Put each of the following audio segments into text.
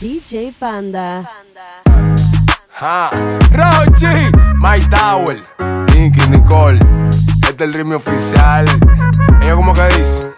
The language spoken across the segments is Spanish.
DJ Panda. Ah, Rochi, My Tower, Nicky, Nicole. Este es el ritmo oficial. Ella como que dice.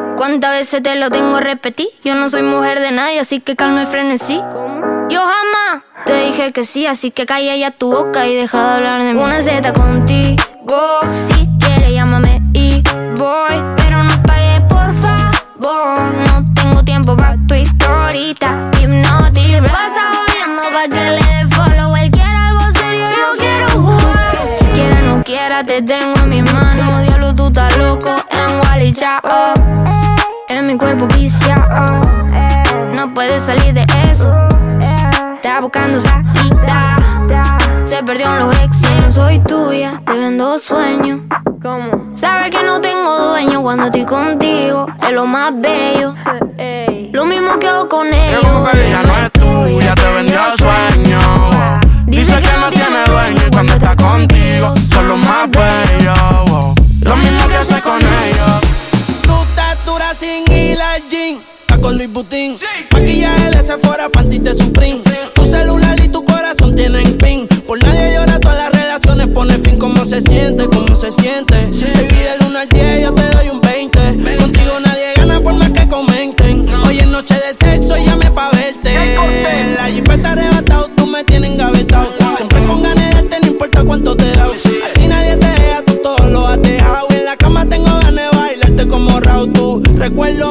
¿cuántas veces te lo tengo a repetir? Yo no soy mujer de nadie, así que calma y frenesí. Yo jamás te dije que sí, así que calla ya tu boca y deja de hablar de mí. Una Z contigo, si quieres llámame y voy, pero no pagues por favor. No tengo tiempo para tu historita, hipnotic. Pasa jodiendo pa' que le dé follow. Él quiere algo serio, yo quiero jugar. Quiera no quiera, te tengo en mis manos. Loco en Wally Chao. En mi cuerpo viciado. No puedes salir de eso. Está buscando salida. Se perdió en los ex. Yo no soy tuya, te vendo sueños. ¿Cómo? Sabes que no tengo dueño cuando estoy contigo. Es lo más bello. Lo mismo que hago con ellos. Ella no es tuya, te vendió sueño. Dice que no tiene dueño y cuando está contigo son los más bellos. Está con Luis Butín. Maquillaje de Sephora, panty de Supreme. Tu celular y tu corazón tienen pin. Por nadie llora, todas las relaciones pone fin. ¿Cómo se siente? ¿Cómo se siente? Baby, del 1 al 10 yo te doy un 20. Contigo nadie gana por más que comenten. Hoy es noche de sexo y llame pa' verte. La jipeta arrebatado, tú me tienes engavetado. Siempre con ganas de darte, no importa cuánto te da. A ti nadie te deja, tú todo lo has dejado. En la cama tengo ganas de bailarte como Raúl. Tu recuerdo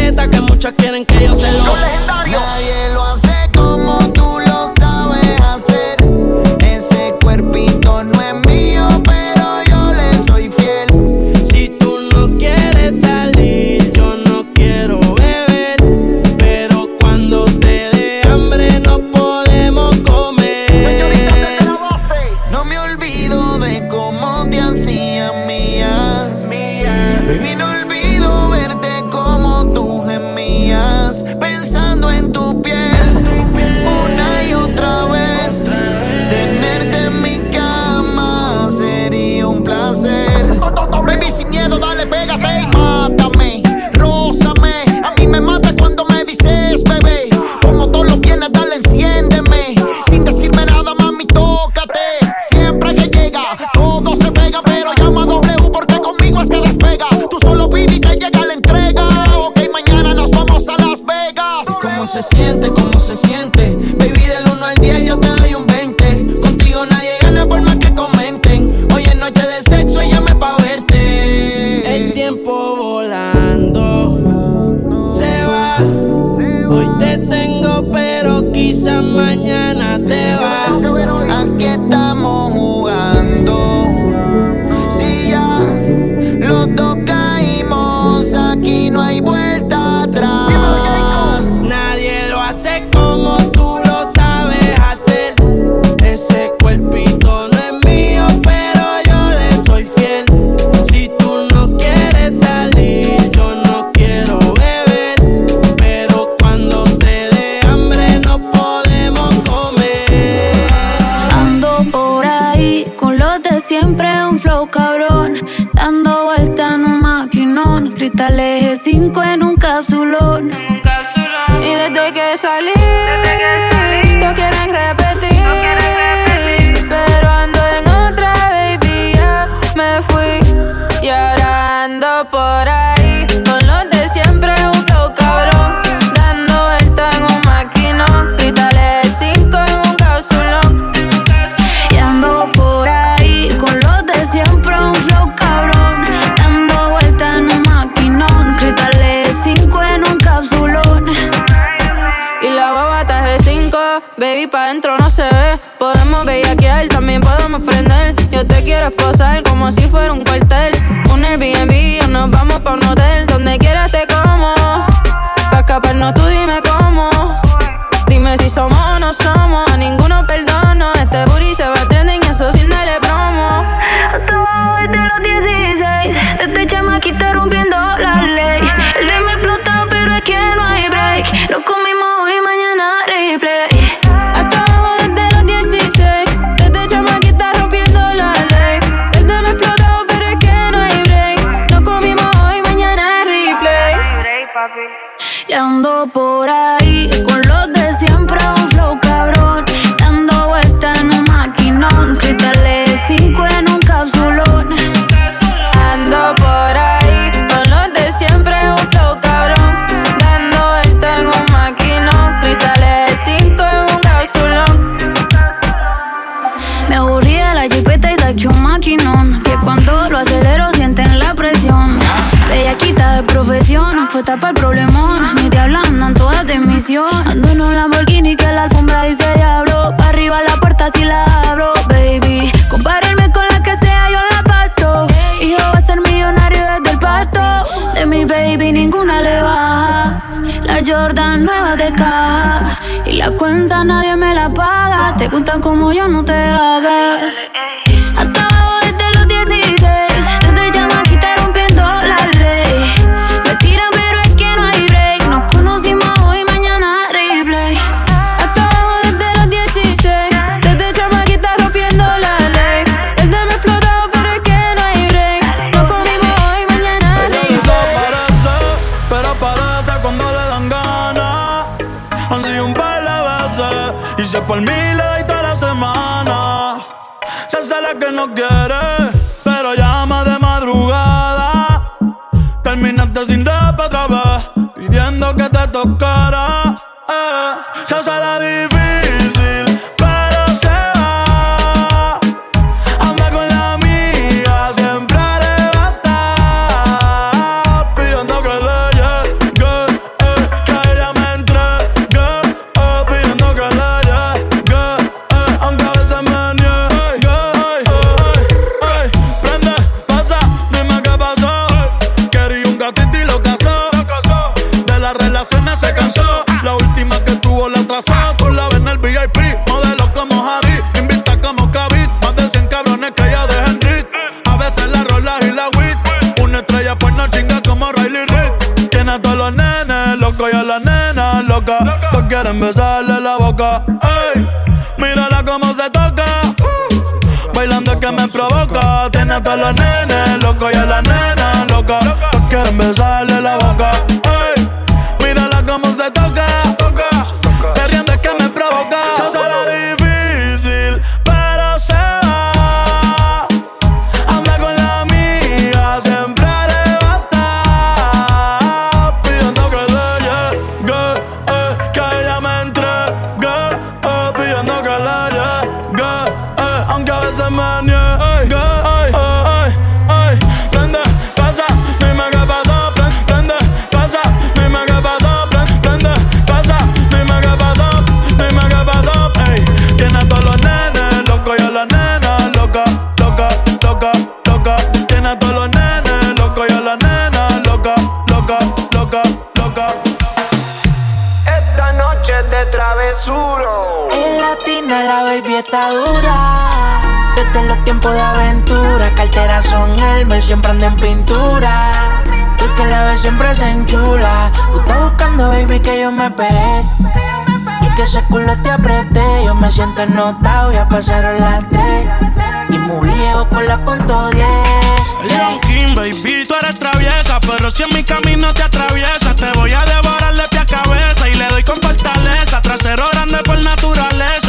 Y ando por ahí con los de siempre, un flow cabrón. Dando vueltas en un maquinón, cristal profesión no fue tapar problemón. Mi diabla andan todas de misión. Ando en un Lamborghini que la alfombra dice diablo. Pa' arriba la puerta si la abro, baby. Compararme con la que sea, yo la parto. Hijo va a ser millonario desde el pasto. De mi baby ninguna le baja. La Jordan nueva de caja. Y la cuenta nadie me la paga. Te gustan como yo, no te hagas. Hasta ahora que no quieres, pero llama de madrugada. Terminaste sin rap otra vez, pidiendo que te tocara. y la wit. Una estrella pues no chinga como Riley Reid. Tiene a todos los nenes loco y a la nena loca. Todos pues quieren besarle la boca. Ey, mírala cómo se toca. Bailando que me provoca. Tiene a todos los nenes loco y a la nena loca. Todos pues quieren besarle la boca. en pintura. Tú que la ves siempre se enchula. Tú estás buscando, baby, que yo me pegué. Yo que ese culo te apreté. Yo me siento notado, ya pasaron las tres. Y muy viejo con la punto 10. Leon King, baby, tú eres traviesa. Pero si en mi camino te atraviesas, te voy a devorar de pie a cabeza. Y le doy con fortaleza. Trasero grande por naturaleza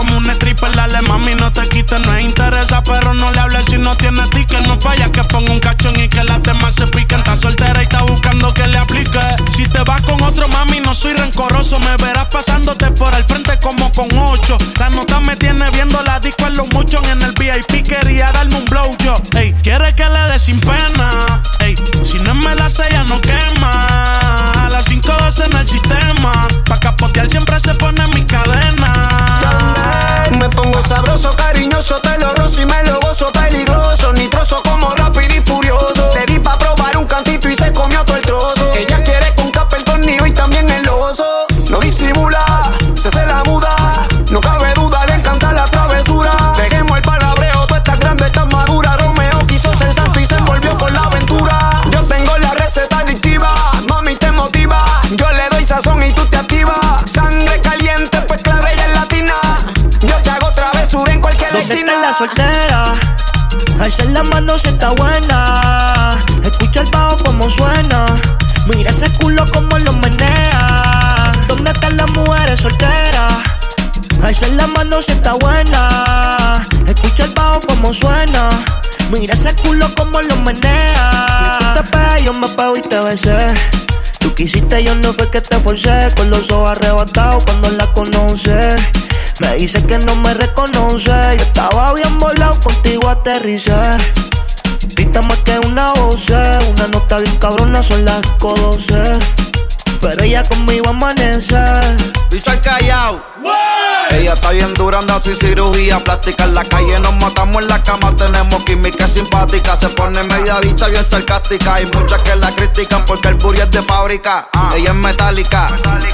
como un stripper, dale mami, no te quites, no interesa, pero no le hables si no tiene ticket, no falla que ponga un cachón y que las demás se piquen. Está soltera y está buscando que le aplique. Si te vas con otro mami, no soy rencoroso, me verás pasándote por el frente como con ocho. La nota me tiene viendo la disco en los muchos en el VIP, quería darme un blow yo. Ey, quiere que le dé sin pena. Ey, si no me la sella no quema. A las 5.12 en el sistema. Pa' capotear siempre se pone mi cadena. Sabroso, cariñoso, te lo rozo y me lo gozo soltera? Alza la mano si está buena. Escucha el bajo como suena. Mira ese culo como lo menea. ¿Dónde están las mujeres solteras? Alza la mano si está buena. Escucha el bajo como suena. Mira ese culo como lo menea. Tú te pegas, yo me pego y te besé. Tú quisiste, yo no fue que te forcé. Con los ojos arrebatados cuando la conoce. Me dice que no me reconoce. Yo estaba bien volado, contigo aterricé. Grita más que una voz, una nota bien cabrona, son las 12. Pero ella conmigo amanece. Bicho al callao. Ella está bien dura, anda sin cirugía plástica. En la calle nos matamos en la cama, tenemos química simpática. Se pone media dicha, bien sarcástica. Hay muchas que la critican porque el puri es de fábrica. Ella es metálica,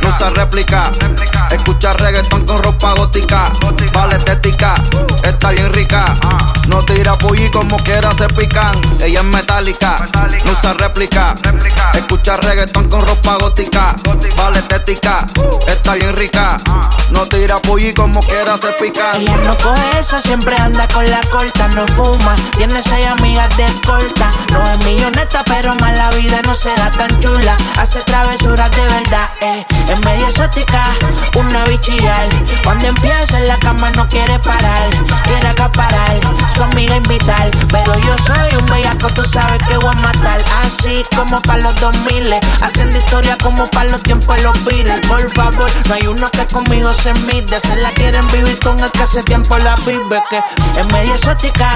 no usa réplica. Escucha reggaetón con ropa gótica. Vale estética, está bien rica. No tira pulli como quiera se pican. Ella es metálica, no usa réplica. Escucha reggaetón con ropa gótica. Vale estética, está bien rica. No tira pulli como quiera se pican. Ella no coge esa, siempre anda con la corta, no fuma. Tiene seis amigas de corta. No es milloneta, pero más la vida no será tan chula. Hace travesuras de verdad, eh. Es media exótica, una bichillar. Cuando empieza en la cama no quiere parar. Quiere acaparar, su amiga invitar. Pero yo soy un bellaco, tú sabes que voy a matar. Así como para los 2000, haciendo historia como para los tiempos los Beatles. Por favor, no hay uno que conmigo se mide. Se la quieren vivir con el que hace tiempo la vive. Que es media exótica,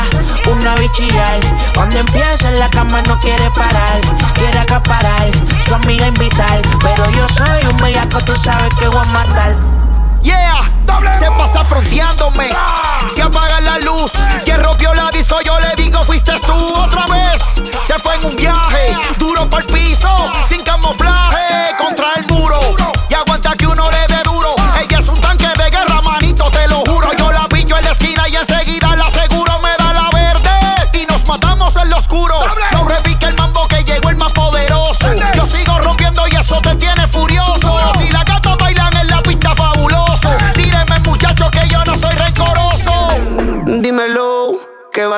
una bichillar. Cuando empieza en la cama no quiere parar. Quiere acaparar, su amiga invitar. Pero yo soy un bellaco, tú sabes que voy a matar. Yeah, se pasa fronteándome. Se apaga la luz. Quien rompió la disco, yo le digo, fuiste tú otra vez. Se fue en un viaje, duro por el piso, sin camuflaje, contra el muro. Y aguanta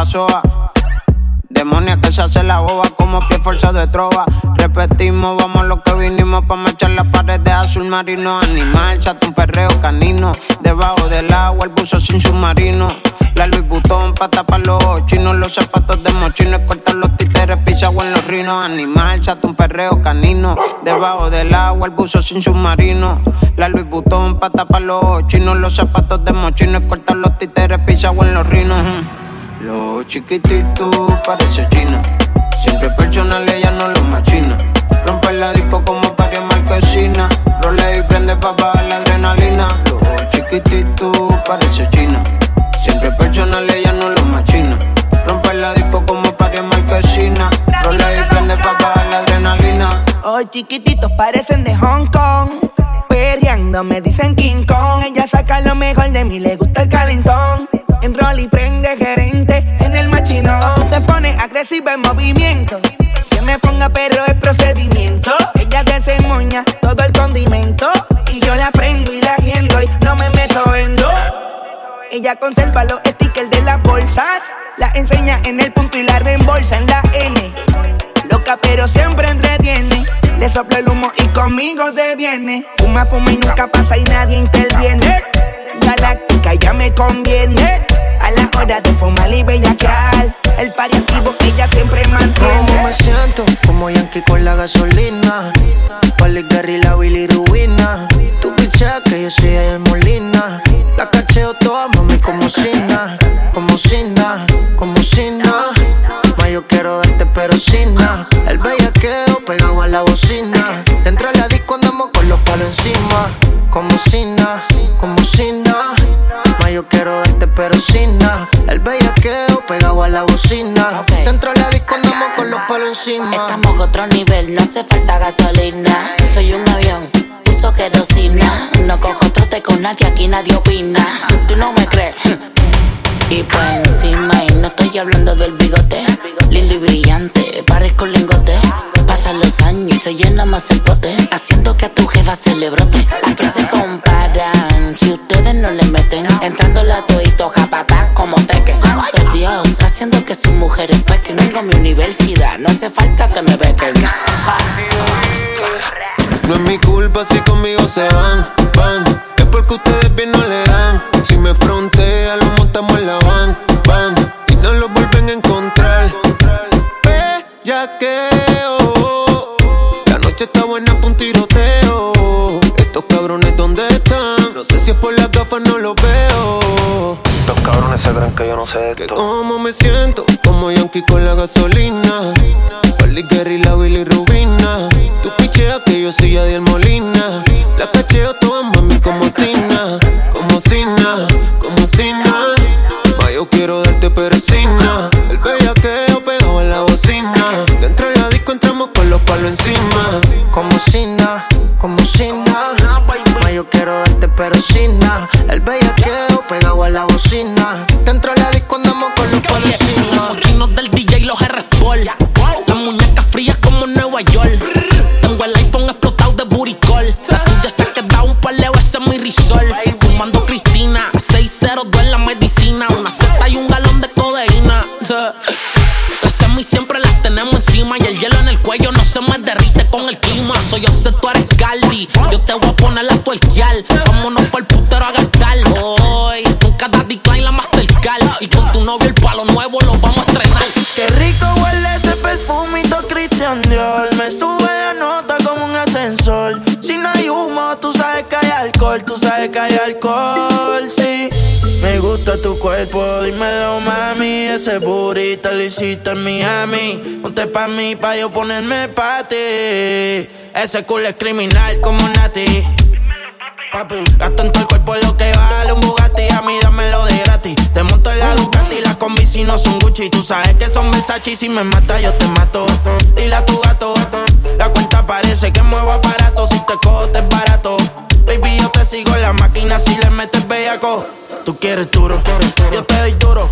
Pasó Demonia que se hace la boba como pie fuerza de trova. Repetimos, vamos lo que vinimos pa' marchar las paredes azul marino. Animal, sato un perreo canino. Debajo del agua, el buzo sin submarino. La Louis Vuitton pa' tapar los chinos. Los zapatos de mochino, cortar los títeres, pisagua en los rinos. Animal, sato un perreo canino. Debajo del agua, el buzo sin submarino. La Louis Vuitton pa' tapar los chinos. Los zapatos de mochino, cortar los títeres, pisagua en los rinos. Los chiquititos parece china. Siempre personal, ella no lo machina. Rompe la disco como para marquesina. Role y prende pa' bajar la adrenalina. Los chiquititos parece china. Siempre personal, ella no lo machina. Rompe la disco como para marquesina. Role y prende pa' bajar la adrenalina. Hoy chiquititos parecen de Hong Kong. Perreando me dicen King Kong. Ella saca lo mejor de mí, le gusta el calentón. En rol y prende gerente en el machino. Te pones agresiva en movimiento. Que me ponga perro el procedimiento. Ella desemoña todo el condimento. Y yo la prendo y la agendo y no me meto en do. Ella conserva los stickers de las bolsas. La enseña en el punto y la reembolsa en la N. Loca pero siempre entretiene. Le soplo el humo y conmigo se viene. Fuma, fuma y nunca pasa y nadie interviene. Galáctica ya me conviene. A la hora de fumar y bellaquear. El paliativo ella siempre ¿Cómo mantiene. me siento? Como Yankee con la gasolina. Wally Gary, la Willy Pichea que yo soy de Molina. La cacheo toda, mami, como Sina. Como Sina, como Sina. Ma, yo quiero darte, pero sin nada. El bellaqueo pegado a la bocina. Dentro de la disco andamos con los palos encima. Como Sina, como Sina. Yo quiero darte, pero sin nada. El bellaqueo pegado a la bocina. Dentro de la disco andamos con los palos encima. Estamos a otro nivel, no hace falta gasolina. Soy un avión, uso querosina. No cojo trote con nadie, aquí nadie opina. Tú no me crees. Y pues encima, y no estoy hablando del bigote. Lindo y brillante, parezco un lingote. Pasan los años y se llena más el pote. Haciendo que a tu jefa se le brote. ¿A qué se comparan no hace falta que me bequen. No es mi culpa si conmigo se van, van. Es porque ustedes bien no le dan. Si me frontea, lo montamos en la van, van. Y no lo vuelven a encontrar. Bellaqueo. La noche está buena pa' un tiroteo. Estos cabrones, ¿dónde están? No sé si es por las gafas, no los veo. Estos cabrones se creen que yo no sé de Que esto. como me siento, como Yankee con la gasolina. Que hay alcohol, sí. Me gusta tu cuerpo, dímelo, mami. Ese burrito lo hiciste en Miami. Ponte pa' mí, pa' yo ponerme pa' ti. Ese culo es criminal como Nati. Gasto en todo el cuerpo lo que vale un Bugatti A mí dámelo de gratis Te monto en la Ducati Las combi si no son Gucci Tú sabes que son Versace y Si me mata yo te mato Dile a tu gato La cuenta parece que muevo aparato Si te cojo te es barato sigo en la máquina si le metes bellaco. Tú quieres duro, yo te doy duro.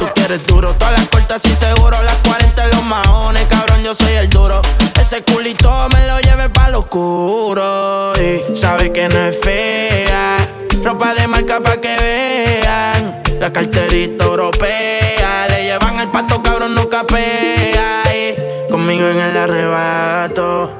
Tú quieres duro, todas las cortas y seguro. Las 40 los maones, cabrón, yo soy el duro. Ese culito me lo lleve pa' lo oscuro. Y sabe que no es fea. Ropa de marca pa' que vean. La carterita europea. Le llevan el pato, cabrón, nunca capea. Y conmigo en el arrebato.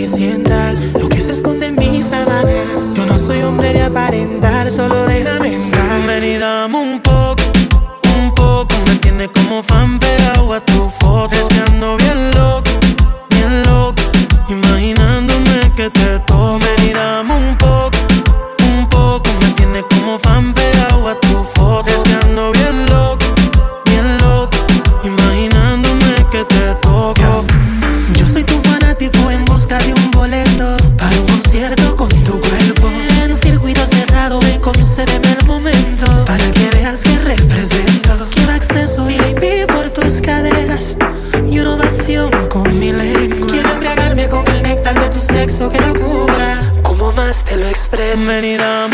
que sienta So many times.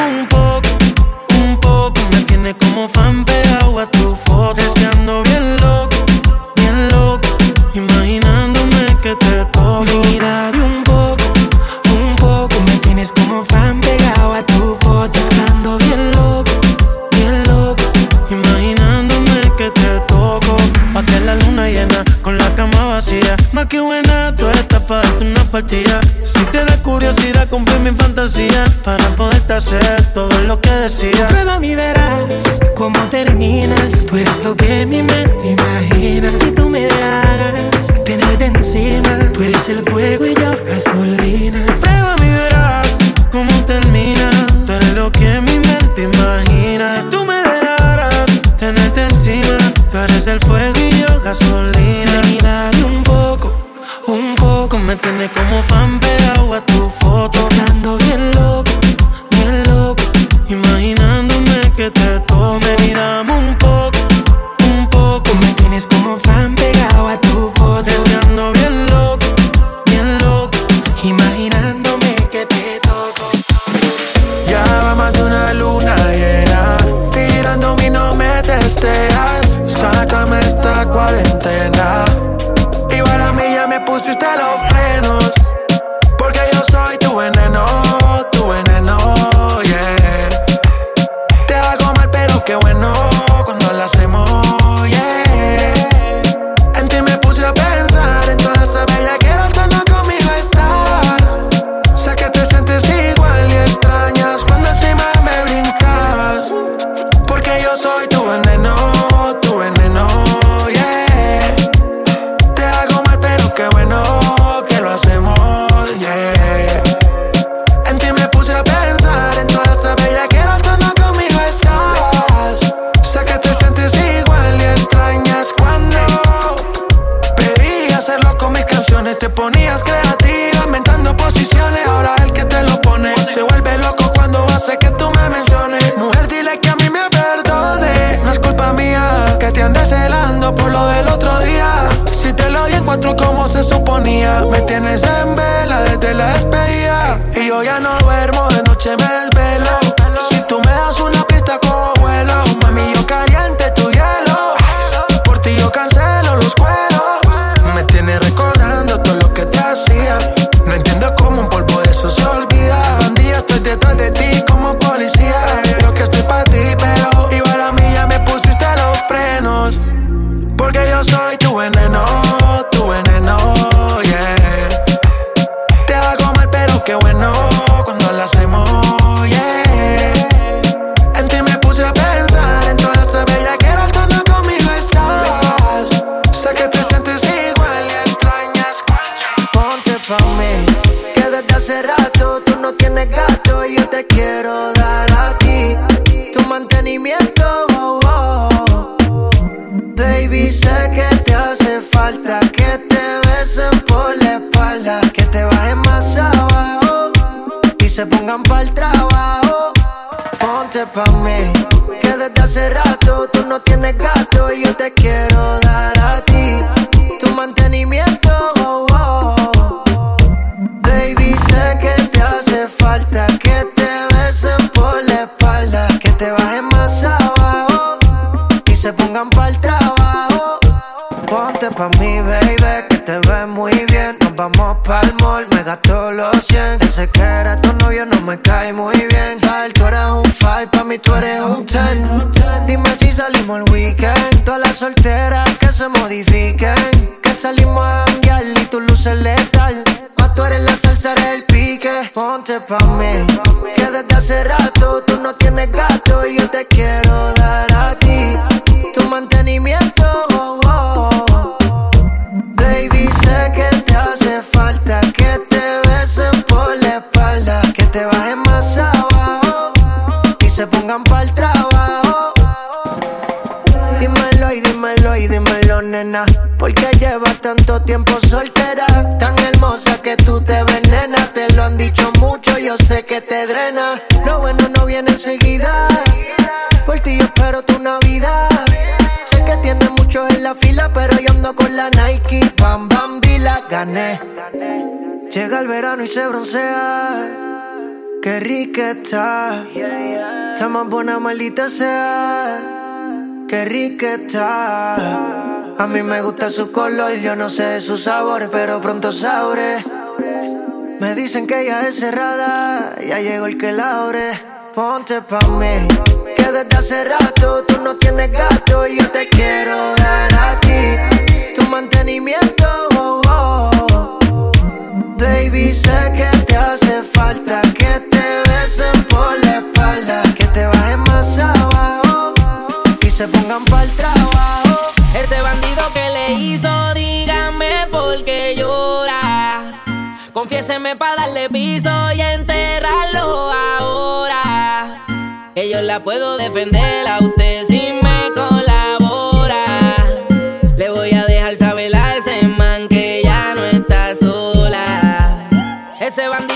Salsa, el pique. Ponte pa' mí, que desde hace rato tú no tienes gato y yo te quiero dar a ti tu mantenimiento. oh, oh. Baby, sé que te hace falta que te besen por la espalda, que te bajen más abajo y se pongan pa'l trabajo. Dímelo y dímelo y dímelo, nena. Porque llevas tanto tiempo soltera, sé que te drena. Lo bueno no viene enseguida. Por ti yo espero tu Navidad. Sé que tienes muchos en la fila, pero yo ando con la Nike. Bam, bam, y la gané. Llega el verano y se broncea. Qué rica está. Está más buena, maldita sea. Qué rica está. A mí me gusta su color, yo no sé de sus sabores, pero pronto sabré. Me dicen que ella es cerrada, ya llegó el que la ore. Ponte pa' mí, que desde hace rato tú no tienes gato y yo te quiero dar a ti tu mantenimiento. oh, oh. Baby, sé que Confiéseme pa' darle piso y enterrarlo ahora. Que la puedo defender a usted si me colabora. Le voy a dejar saber a ese man que ya no está sola. Ese bandido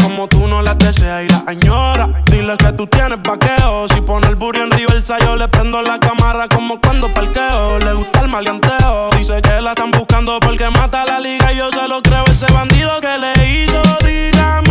como tú no las desea y las añora. Dile que tú tienes vaqueo. Si pone el burro en reversa, yo le prendo la cámara como cuando parqueo. Le gusta el maleanteo. Dice que la están buscando porque mata la liga. Y yo se lo creo, ese bandido que le hizo. Dígame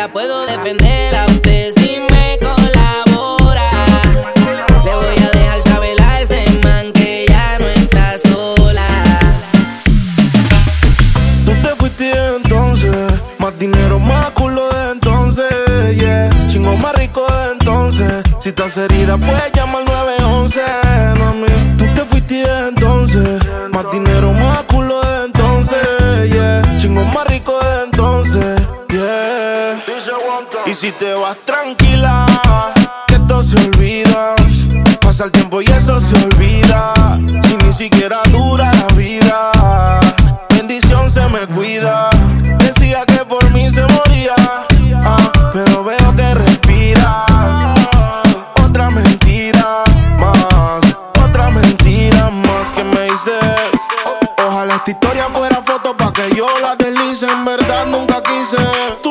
La puedo defender a usted si me colabora. Le voy a dejar saber a ese man que ya no está sola. Tú te fuiste entonces, más dinero, más culo de entonces, yeah. Chingo más rico de entonces. Si estás herida, puedes llamar al 911, mami. Y si te vas tranquila, que esto se olvida. Pasa el tiempo y eso se olvida. Si ni siquiera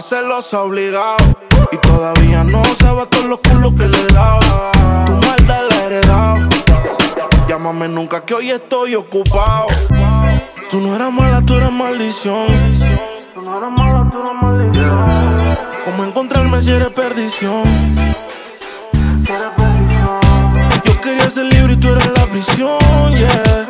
Más celosa obligado. Y todavía no sabes todos los culos que le he dado. Tu maldad la he heredado. Llámame nunca que hoy estoy ocupado. Tú no eras mala, tú eras maldición. Tú no eras mala, tú eras maldición. ¿Cómo encontrarme si eres perdición? Yo quería ser libre y tú eras la prisión, yeah.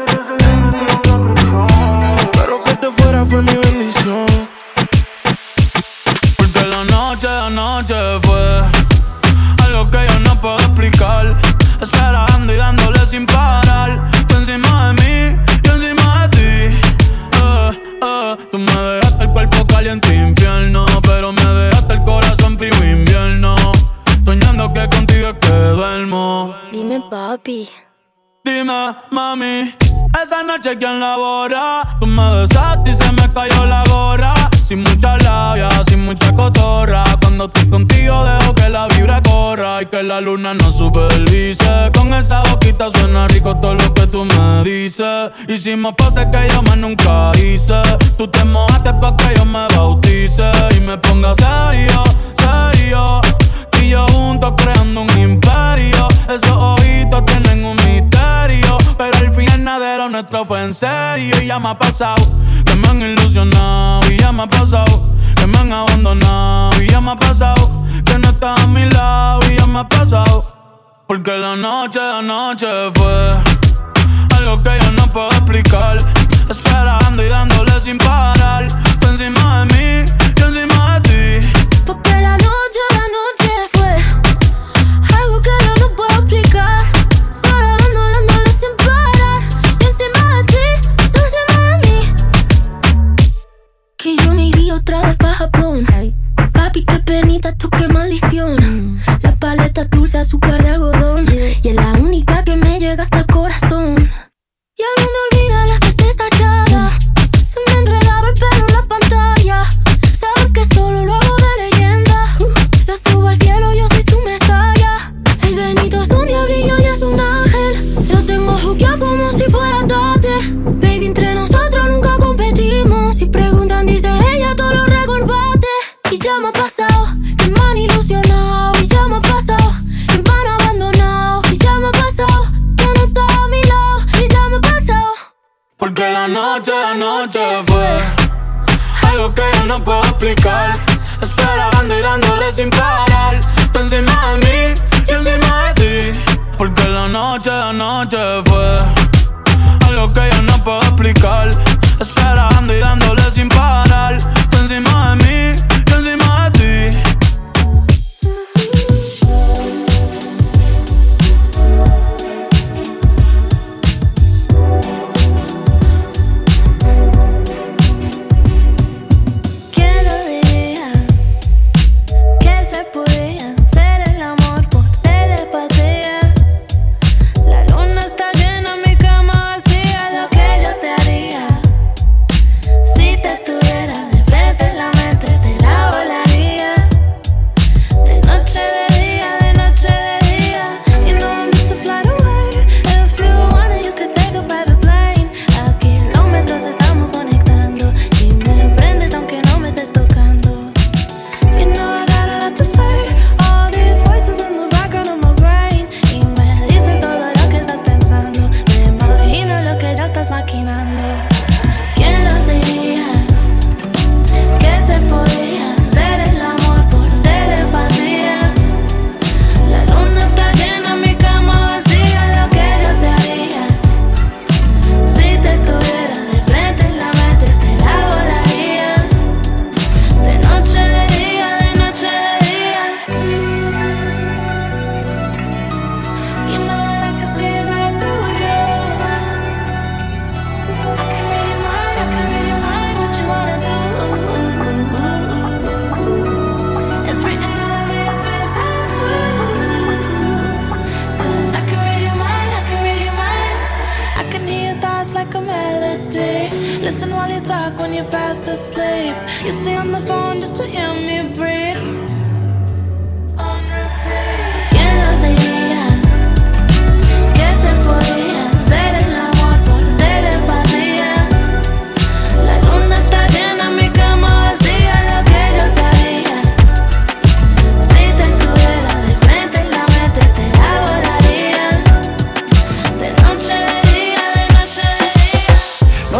Caliente infierno. Pero me dejaste el corazón frío invierno. Soñando que contigo es que duermo. Dime, papi. Dime, mami, esa noche quién labora. Tú me besaste y se me cayó la gorra. Sin mucha labia, sin mucha cotorra. Cuando estoy contigo dejo que la luna no supervise. Con esa boquita suena rico todo lo que tú me dices. Hicimos poses que yo más nunca hice. Tú te mojaste pa' que yo me bautice y me ponga serio, serio. Yo juntos creando un imperio. Esos ojitos tienen un misterio. Pero al final nada era nuestro fue en serio. Y ya me ha pasado que me han ilusionado. Y ya me ha pasado que me han abandonado. Y ya me ha pasado que no estás a mi lado. Y ya me ha pasado. Porque la noche de anoche fue algo que yo no puedo explicar. Esperando y dándole sin parar. Tú encima de mí, yo encima de ti. Porque la noche explicar. Solo dando, dándole sin parar. Y encima de ti, tú encima de mí. Que yo me iría otra vez pa' Japón. Papi, qué penita, tú qué maldición. La paleta dulce, azúcar de algodón. Y es la única que me llega hasta el corazón. Ya no me Porque la noche de anoche fue algo que yo no puedo explicar. Y dándole sin parar. Tú encima de mí, yo encima de ti. Porque la noche de noche fue algo que yo no puedo explicar. Acelerando y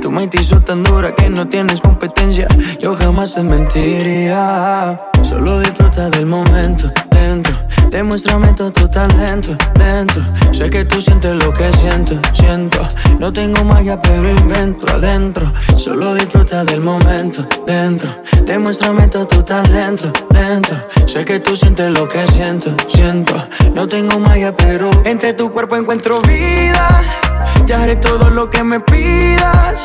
Tu mente hizo tan dura que no tienes competencia. Yo jamás te mentiría. Solo disfruta del momento dentro. Demuéstrame todo tu talento lento. Sé que tú sientes lo que siento, siento. No tengo magia, pero invento adentro. Solo disfruta del momento dentro. Demuéstrame todo tu talento lento. Sé que tú sientes lo que siento, siento. No tengo magia, pero entre tu cuerpo encuentro vida. Te haré todo lo que me pidas.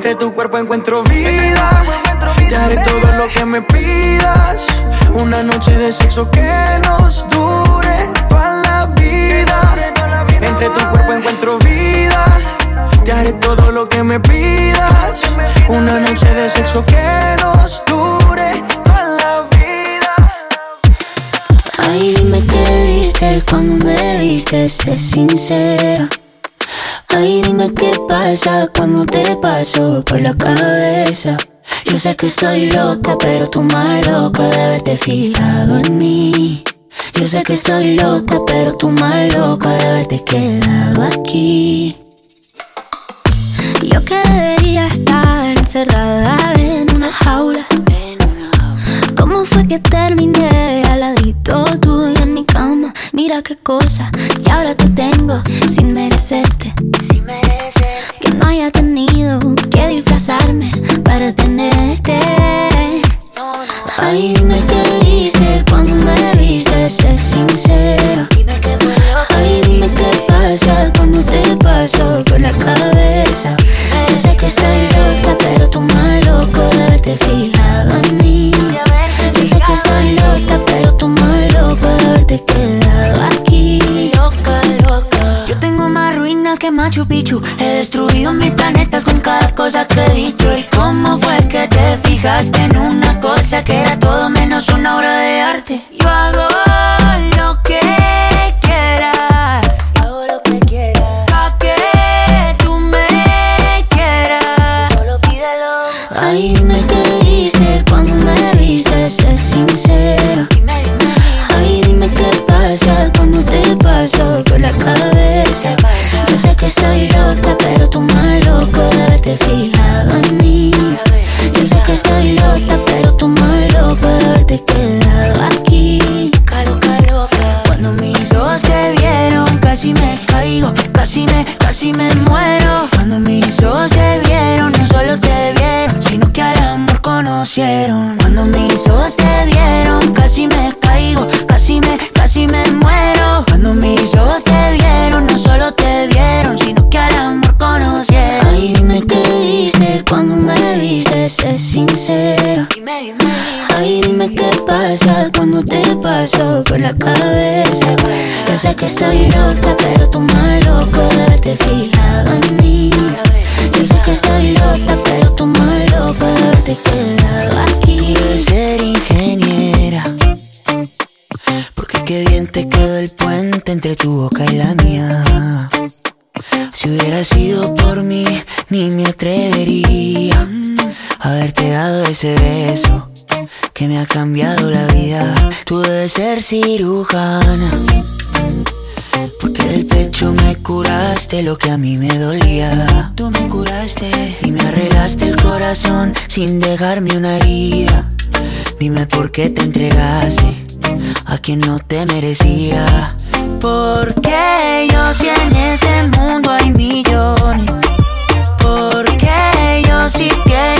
Entre tu cuerpo encuentro vida. Te haré todo lo que me pidas. Una noche de sexo que nos dure toda la vida. Entre tu cuerpo encuentro vida. Te haré todo lo que me pidas. Una noche de sexo que nos dure toda la vida. Ay, dime qué viste cuando me viste, sé sincera. Ay, dime qué pasa cuando te paso por la cabeza. Yo sé que estoy loca, pero tú más loca de haberte fijado en mí. Yo sé que estoy loca, pero tú más loca de haberte quedado aquí. Yo que debería estar encerrada en una jaula. ¿Cómo fue que terminé al ladito tuyo en mi cama? Mira qué cosa, y ahora te tengo sin merecerte. Que no haya tenido que disfrazarme para tenerte. Ay, dime qué cuando me viste, sé sincero. Ay, dime qué pasa cuando te paso por la cabeza. Yo sé que estoy loca, pero tú más loco de haberte fijado en mí. Estoy loca, pero tú más loco de haberte quedado aquí. Loca, loca. Yo tengo más ruinas que Machu Picchu. He destruido mil planetas con cada cosa que he dicho. ¿Y cómo fue que te fijaste en una cosa que era todo menos una obra de arte? Yo hago me, casi sé sincero. Ay, dime qué pasa cuando te paso por la cabeza. Yo sé que estoy loca, pero tú más loco de haberte fijado en mí. Yo sé que estoy loca, pero tú más loco de quedado aquí. Quieres ser ingeniera. Porque qué bien te quedó el puente entre tu boca y la mía. Si hubiera sido por mí, ni me atrevería haberte dado ese beso que me ha cambiado la vida. Tú debes ser cirujana. Porque del pecho me curaste lo que a mí me dolía. Tú me curaste y me arreglaste el corazón sin dejarme una herida. Dime por qué te entregaste a quien no te merecía. Porque yo si en este mundo hay millones. Porque yo si tantas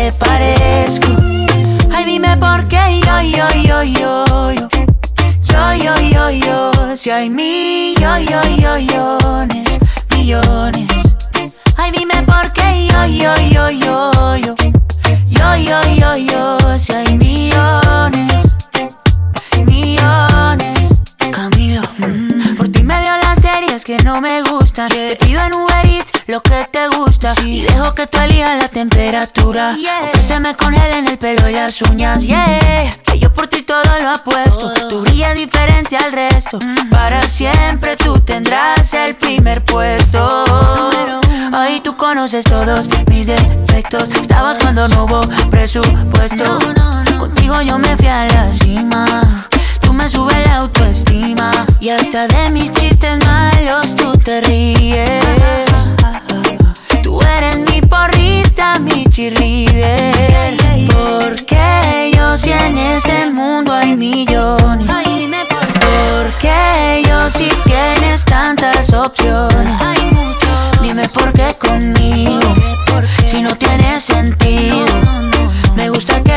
le parezco. Ay, dime por qué yo, yo, yo, yo, yo. Yo, yo, yo, yo. Si hay millones, millones. Ay, dime por qué yo, yo, yo, yo, yo. Yo, yo, yo, yo. Si hay millones, millones. Camilo, mm, que no me gustan. Te pido en Uber Eats lo que te gusta. Y dejo que tú elijas la temperatura. O que se me congelen el pelo y las uñas. Yeah, que yo por ti todo lo apuesto. Tú brillas diferente al resto. Para siempre tú tendrás el primer puesto. Ahí tú conoces todos mis defectos. Estabas cuando no hubo presupuesto. Contigo yo me fui a la cima. Tú me subes la autoestima. Y hasta de mis chistes malos tú te ríes. Tú eres mi porrista, mi cheerleader. Porque yo si en este mundo hay millones. Porque yo si tienes tantas opciones. Dime por qué conmigo, si no tiene sentido. Me gusta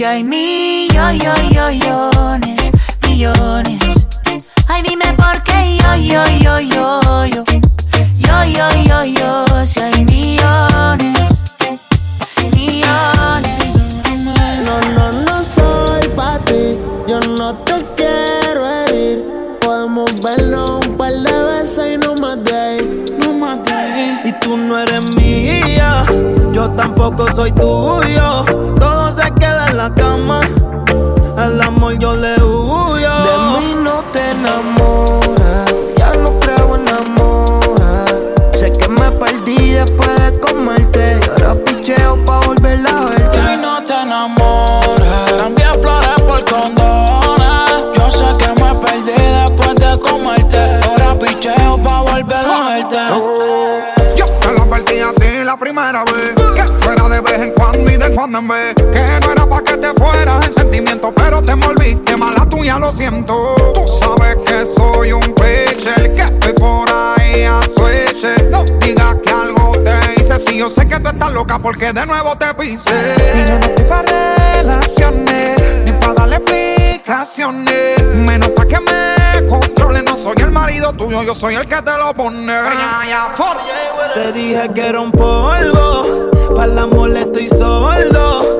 Si hay millones, millones. Ay, dime por qué yo, yo, yo, yo, yo. Yo, yo, yo, yo. Si hay millones, millones. No, no, no soy pa' ti. Yo no te quiero herir. Podemos verlo un par de veces y no más de ahí. No más de ahí. Y tú no eres mía. Yo tampoco soy tuyo. La cama. El amor yo le huyo. De mí no te enamoras, ya no creo en amor. Sé que me perdí después de comerte. Y ahora picheo pa' volver a verte. Y no te enamores. Cambié flores por condones. Yo sé que me perdí después de comerte. Ahora picheo pa' volver a verte. Yo te lo advertí a ti la primera vez Que esto era de vez en cuando y de cuando en vez Que no era pa' te fueras en sentimiento Pero te envolviste mala tuya, lo siento. Tú sabes que soy un pitcher Que estoy por ahí a switch No digas que algo te hice Si yo sé que tú estás loca porque de nuevo te pise. Y yo no estoy pa' relaciones Ni pa' darle explicaciones. Menos pa' que me controle No soy el marido tuyo, yo soy el que te lo pone. Te dije que era un polvo, para el amor estoy sordo.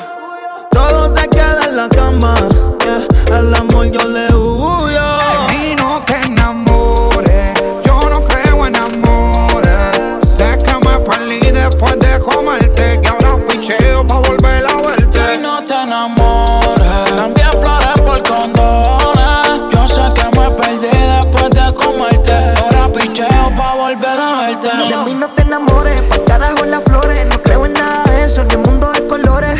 Todo se queda en la cama. yeah. El amor yo le huyo.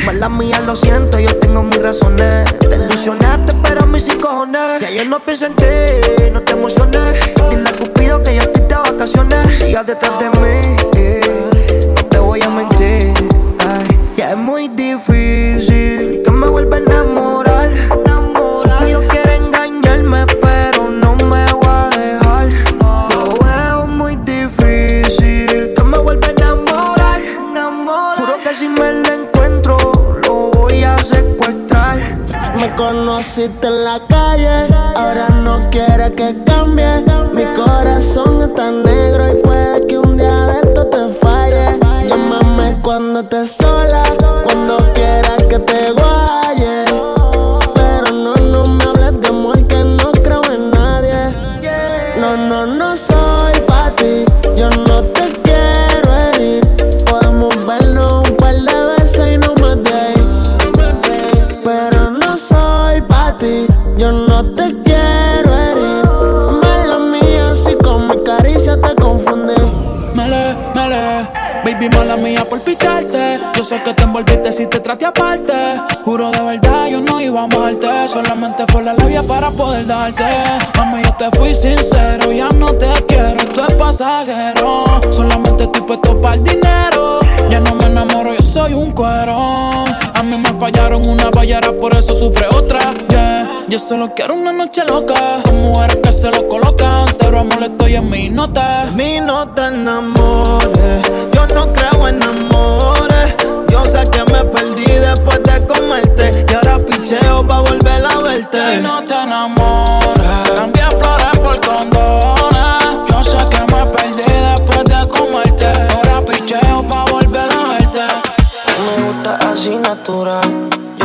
Mala mía, lo siento, yo tengo mis razones. Te ilusionaste, pero mis sin cojones. Si ayer no pienso en ti, no te emociones. Dile a Cupido que yo estoy de vacaciones. Sigas detrás de mí, Conociste en la calle, ahora no quiere que cambie. Mi corazón está negro y puede que un día de esto te falle. Llámame cuando estés sola, cuando quieras que te guaye. Baby mala mía por picharte. Yo sé que te envolviste si te traté aparte. Juro de verdad, yo no iba a amarte. Solamente fue la labia para poder darte. Mami, yo te fui sincero, ya no te quiero, esto es pasajero. Solamente estoy puesto para el dinero. Ya no me enamoro, yo soy un cuero. A mí me fallaron una ballera, por eso sufre otra. Yeah. Yo solo quiero una noche loca. Con mujeres que se lo colocan. Cero amor, estoy en mi nota. Mi no te enamores. Yo no creo en amores. Yo sé que me perdí después de comerte. Y ahora picheo pa' volver a verte.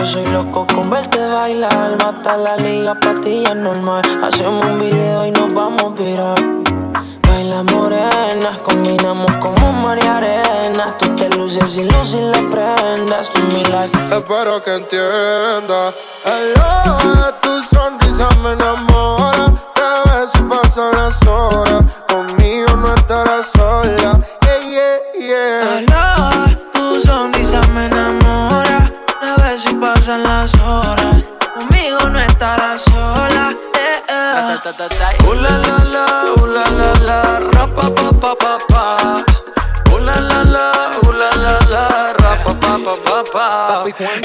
Soy loco con verte bailar. Mata la liga, patilla normal. Hacemos un video y nos vamos a virar. Baila morenas, combinamos como mar y arena. Tú te luces y luces las prendas. Tú mi life. Espero que entienda. Hello, tu sonrisa me enamora. Te ves y pasan las horas. Conmigo no estarás sola. pasan las horas, conmigo no estarás sola. Eh, eh. Uh la la la, uh la la la, ra pa pa pa pa pa. Uh la la la. Uh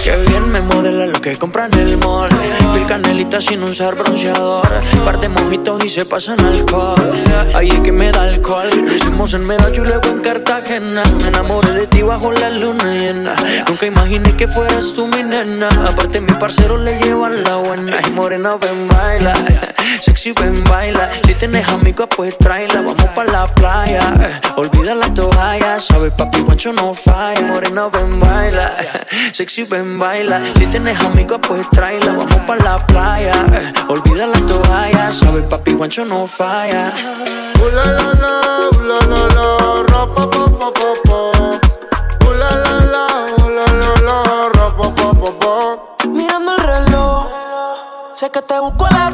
que bien me modela lo que compra en el mall. Pil canelita sin usar bronceador. Par de mojitos y se pasan alcohol. Ahí es que me da alcohol. Lo hicimos en Medallo y luego en Cartagena. Me enamoré de ti bajo la luna llena. Nunca imaginé que fueras tú mi nena. Aparte, mi parcero le llevan la buena. Y morena, ven, baila. Sexy, ven, baila. Si tienes amigos, pues tráela. Vamos pa' la playa. Olvida la toalla. Sabes, papi, guancho no falla. Morena, ven, baila. Sexy, ven, baila. Si tienes amigos, pues tráela. Vamos pa' la playa. Olvida la toalla. Sabes, papi, guancho no falla. Ooh la la la, ooh la la la, ra pa pa pa pa pa. Ooh la la la, ooh la la la, ra pa pa pa pa. Mirando el reloj, sé que te busco a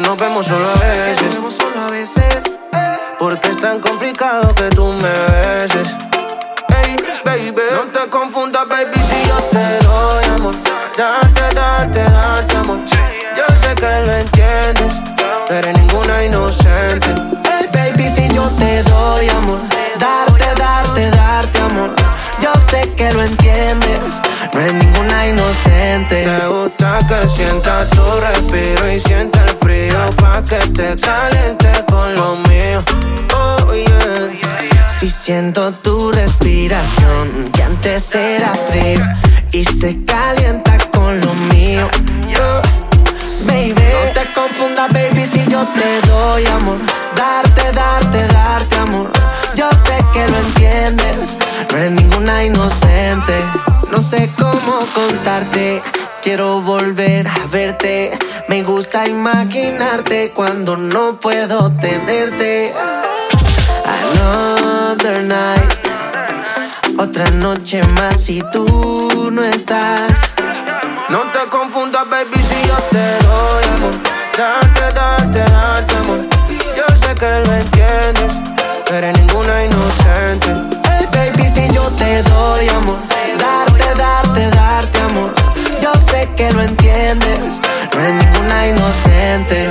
que nos vemos solo a veces. Porque es tan complicado que tú me y se calienta con lo mío. Oh, baby, no te confundas, baby, si yo te doy amor. Darte, darte, darte amor. Yo sé que lo entiendes, no eres ninguna inocente. No sé cómo contarte. Quiero volver a verte. Me gusta imaginarte cuando no puedo tenerte. Another night. Otra noche más y tú no estás. No te confundas, baby, si yo te doy amor. Darte, darte, darte amor. Yo sé que lo entiendes, pero eres ninguna inocente. Hey, baby, si yo te doy amor. Darte, darte, darte amor. Yo sé que lo entiendes, no eres ninguna inocente.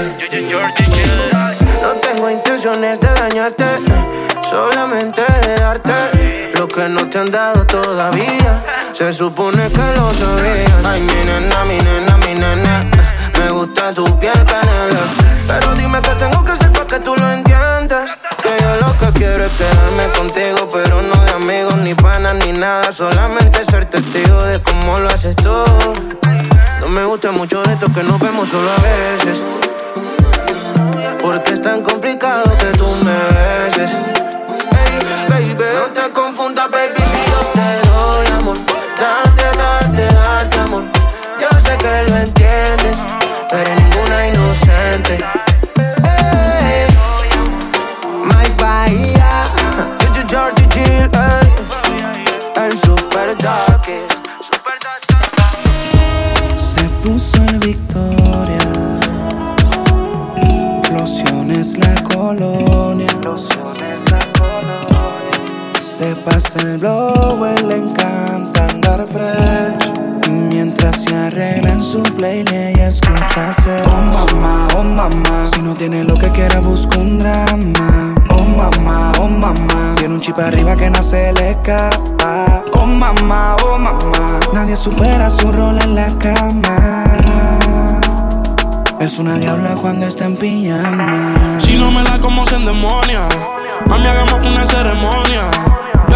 No tengo intenciones de dañarte, solamente de darte lo que no te han dado todavía. Se supone que lo sabías. Ay, mi nena, mi nena, mi nena. Me gusta tu piel canela. Pero dime qué tengo que hacer para que tú lo entiendas. Que yo lo que quiero es quedarme contigo, pero no de amigos, ni panas, ni nada. Solamente ser testigo de cómo lo haces tú. No me gusta mucho esto que nos vemos solo a veces. Porque es tan complicado que tú me beses. Hey, no te confundas, baby, si yo te doy amor. Darte, darte, darte amor. Yo sé que lo entiendes, pero ninguna inocente. Hey, my Bahía. Yo, Georgie Chill, ey. El super darkest. Se puso en victoria. Explosiones la colonia. Se pasa el blow, le encanta andar fresh. Mientras se arregla en su playlist y escucha hacer Oh mamá, oh mamá Si no tiene lo que quiera busca un drama Oh mamá, oh mamá Tiene un chip arriba que no se le escapa Oh mamá, oh mamá Nadie supera su rol en la cama Es una diabla cuando está en pijama. Si no me da como se endemonia, mami, hagamos una ceremonia.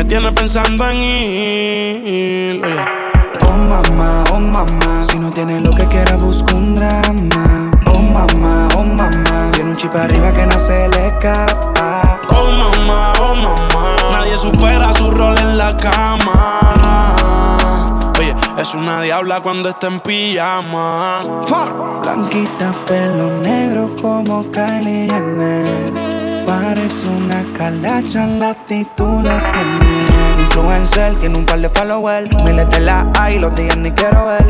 Me tienes pensando en ir. Oye. Oh mamá, oh mamá, si no tienes lo que quieras busca un drama. Oh mamá, oh mamá, tiene un chip arriba que no se le escapa. Oh mamá, oh mamá, nadie supera su rol en la cama. Oye, es una diabla cuando está en pijama. Blanquita, pelo negro como Kylie Jenner. Parece una calacha, la actitud la tiene. Influencer, tiene un par de followers. Miles de la hay, los días ni quiero ver.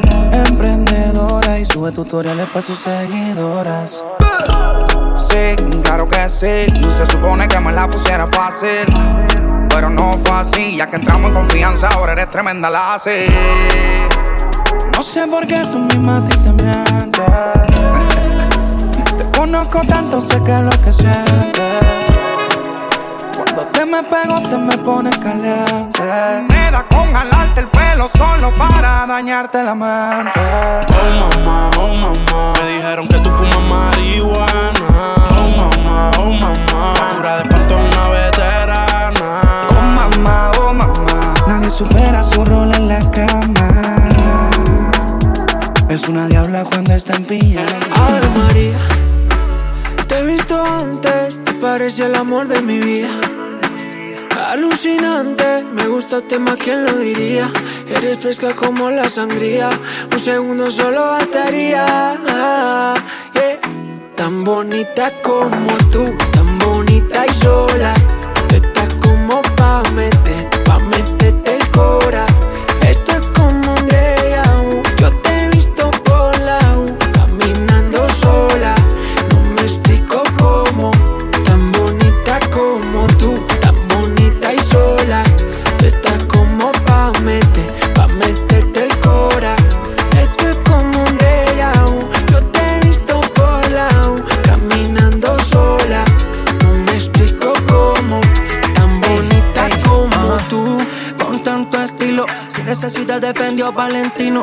Emprendedora y sube tutoriales para sus seguidoras. Sí, claro que sí. Se supone que me la pusiera fácil. Pero no fue así, ya que entramos en confianza, ahora eres tremenda la así. No sé por qué tú misma a ti. Conozco tanto, sé que es lo que sientes. Cuando te me pego, te me pones caliente. Me da con jalarte el pelo solo para dañarte la mente. Oh mamá, oh mamá, me dijeron que tú fumas marihuana. Oh mamá, oh mamá, la cura de espanto es una veterana. Oh mamá, oh mamá, nadie supera su rol en la cama. Es una diabla cuando está en pijama. Ave María, antes, te parece el amor de mi vida. Alucinante, me gustaste más, ¿quién lo diría? Eres fresca como la sangría, un segundo solo bastaría. yeah. Tan bonita como tú, tan bonita y sola. Estás como pa' meter, Valentino.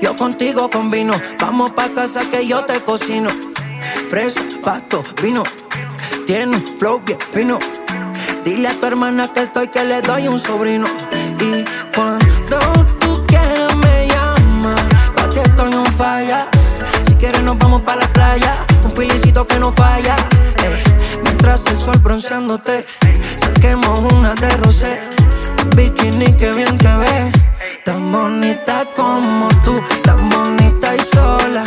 Yo contigo combino, vamos pa' casa que yo te cocino. Fresa, pasto, vino, tiene un flow bien fino. Dile a tu hermana que estoy, que le doy un sobrino. Y cuando tú quieras me llamas, pa' ti estoy un falla. Si quieres nos vamos pa' la playa, un pilicito que no falla. Mientras el sol bronceándote, saquemos una de rosé. Bikini que bien te ve, tan bonita como tú, tan bonita y sola.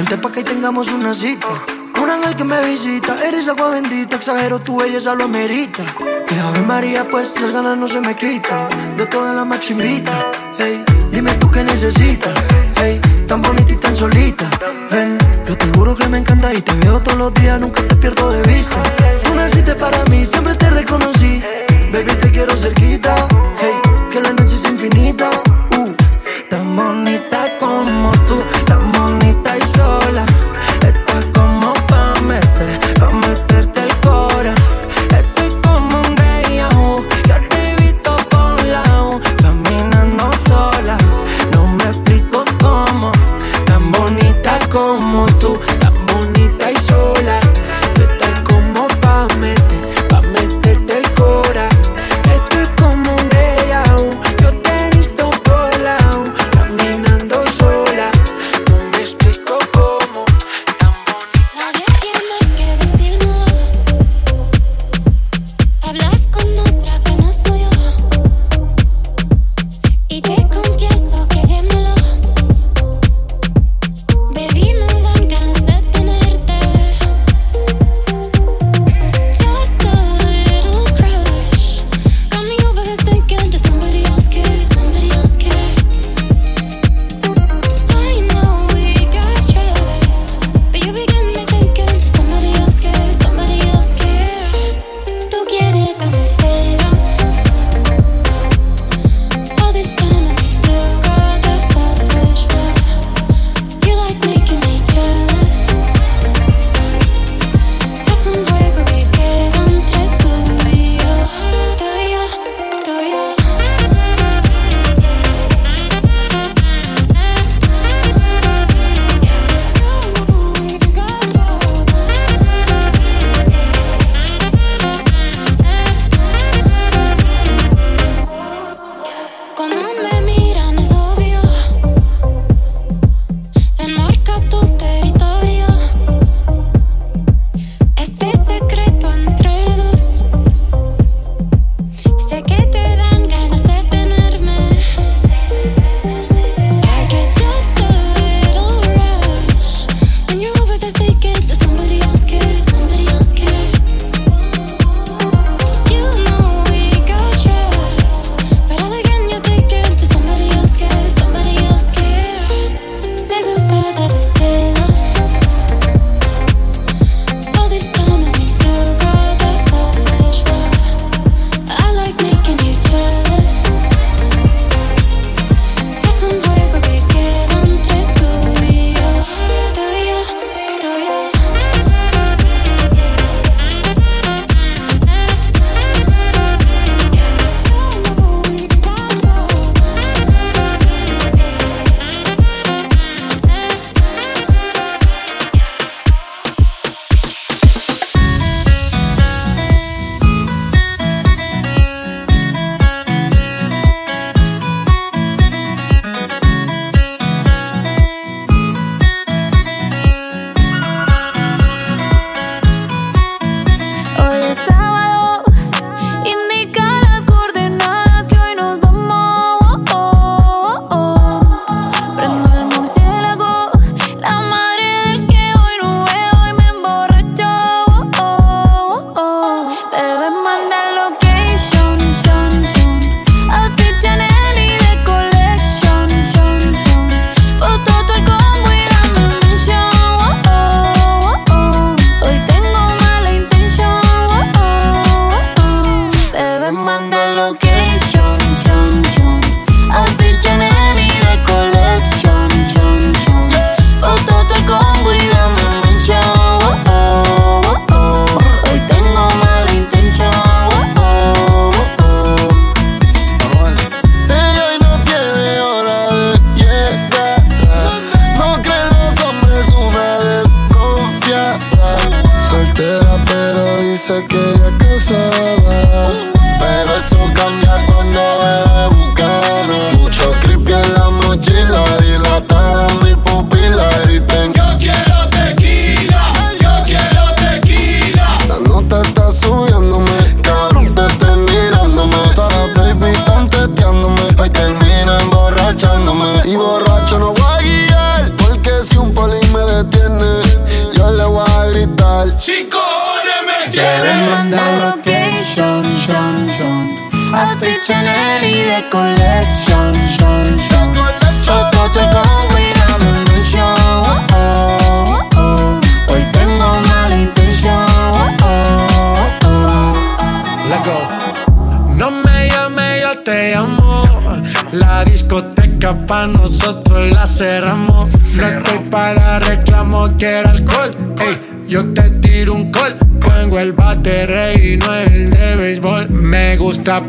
Vente pa' que tengamos una cita. Un ángel que me visita, eres agua bendita, exagero tu belleza lo amerita. Que Ave María, pues las ganas no se me quitan. De toda la machimbita, hey, dime tú qué necesitas, hey, tan bonita y tan solita. Ven, yo te juro que me encanta y te veo todos los días, nunca te pierdo de vista. Tú naciste para mí, siempre te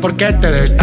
porque te destacas.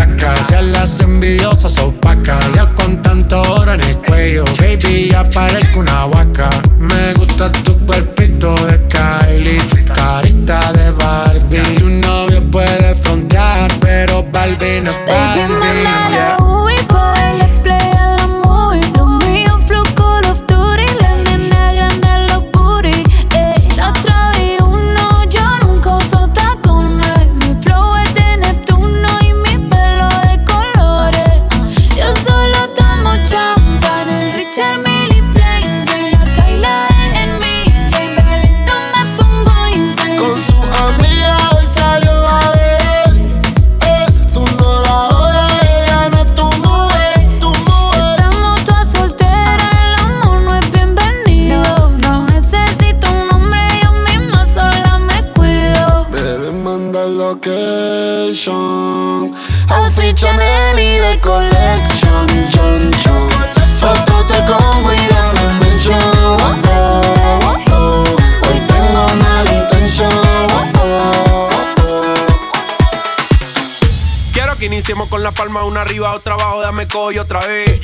Dame coyo otra vez.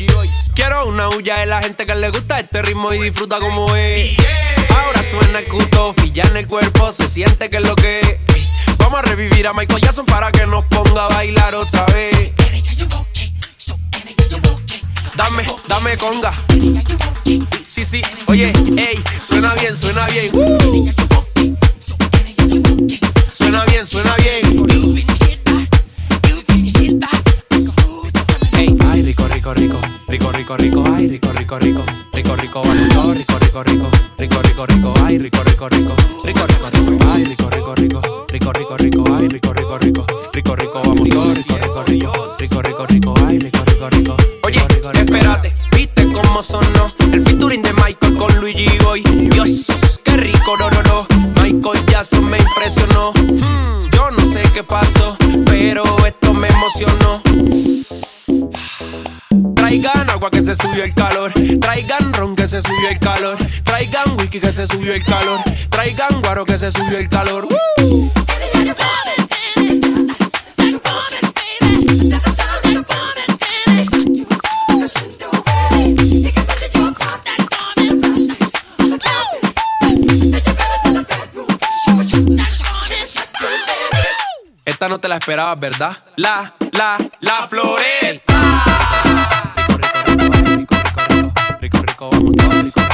Quiero una huya de la gente que le gusta este ritmo y disfruta como es. Ahora suena el cuto, ya en el cuerpo, se siente que es lo que es. Vamos a revivir a Michael Jackson para que nos ponga a bailar otra vez. Dame, dame conga. Sí, sí, oye, ey, suena bien, suena bien. Suena bien, suena bien. Rico, rico, rico, ay, rico, rico, rico, rico, rico, yo, rico, rico, rico, rico, rico, rico, ay, rico, rico, rico, rico, rico, rico, ay, rico, rico, rico, rico, rico, rico, ay, rico, rico, rico, rico, rico, vamos rico, rico, rico, rico, rico, rico, ay, rico, rico, rico. Oye, espérate, viste cómo sonó el featuring de Michael con Luigi Boy. Dios, qué rico, no, no, no. Michael Jackson me impresionó. Hmm, yo no sé qué pasó, pero esto me emocionó. Traigan agua que se subió el calor. Traigan ron que se subió el calor. Traigan whisky que se subió el calor. Traigan guaro que se subió el calor. Esta no te la esperabas, ¿verdad? La, la, la floreta. acabamos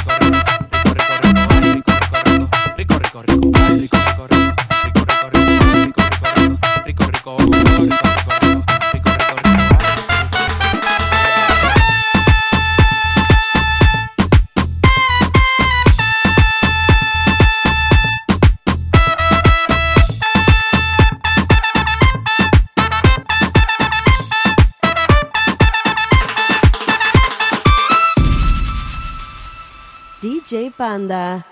J Panda.